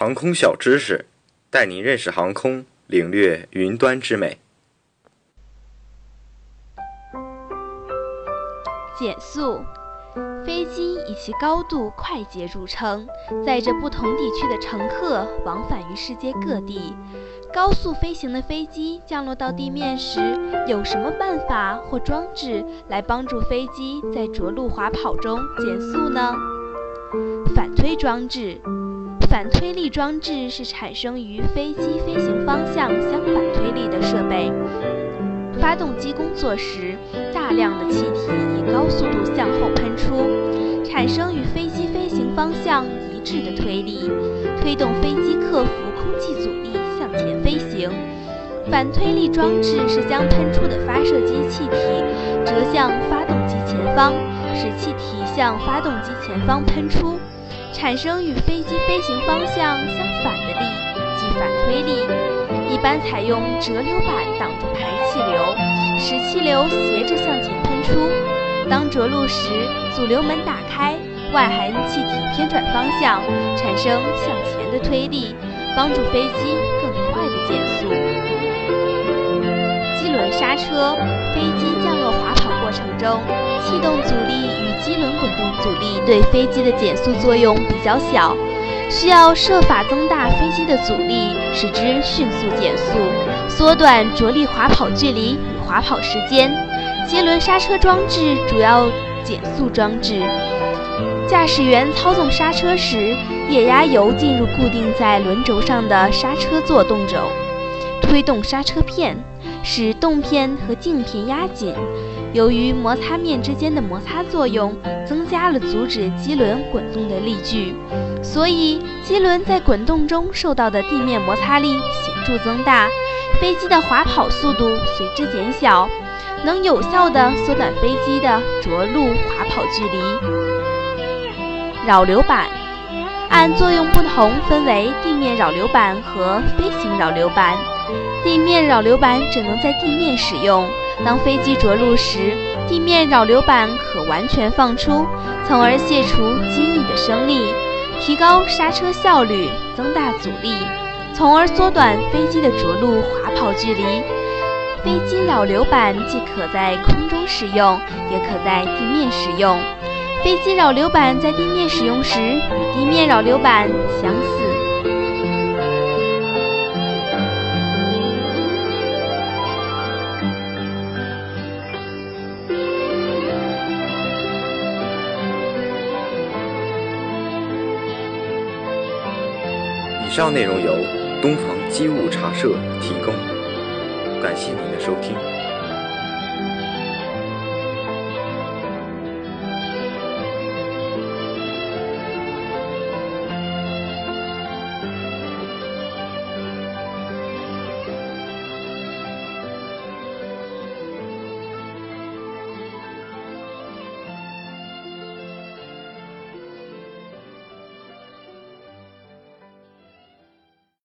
航空小知识，带您认识航空，领略云端之美。减速，飞机以其高度快捷著称，载着不同地区的乘客往返于世界各地。高速飞行的飞机降落到地面时，有什么办法或装置来帮助飞机在着陆滑跑中减速呢？反推装置。反推力装置是产生于飞机飞行方向相反推力的设备。发动机工作时，大量的气体以高速度向后喷出，产生与飞机飞行方向一致的推力，推动飞机克服空气阻力向前飞行。反推力装置是将喷出的发射机气体折向发动机前方，使气体向发动机前方喷出。产生与飞机飞行方向相反的力，即反推力。一般采用折流板挡住排气流，使气流斜着向前喷出。当着陆时，阻流门打开，外含气体偏转方向，产生向前的推力，帮助飞机更快的减速。机轮刹车，飞机降落滑程中，气动阻力与机轮滚动阻力对飞机的减速作用比较小，需要设法增大飞机的阻力，使之迅速减速，缩短着力滑跑距离与滑跑时间。机轮刹车装置主要减速装置，驾驶员操纵刹车时，液压油进入固定在轮轴上的刹车座动轴，推动刹车片，使动片和镜片压紧。由于摩擦面之间的摩擦作用，增加了阻止机轮滚动的力矩，所以机轮在滚动中受到的地面摩擦力显著增大，飞机的滑跑速度随之减小，能有效地缩短飞机的着陆滑跑距离。扰流板按作用不同分为地面扰流板和飞行扰流板。地面扰流板只能在地面使用。当飞机着陆时，地面扰流板可完全放出，从而卸除机翼的升力，提高刹车效率，增大阻力，从而缩短飞机的着陆滑跑距离。飞机扰流板既可在空中使用，也可在地面使用。飞机扰流板在地面使用时与地面扰流板相似。以上内容由东方机务茶社提供，感谢您的收听。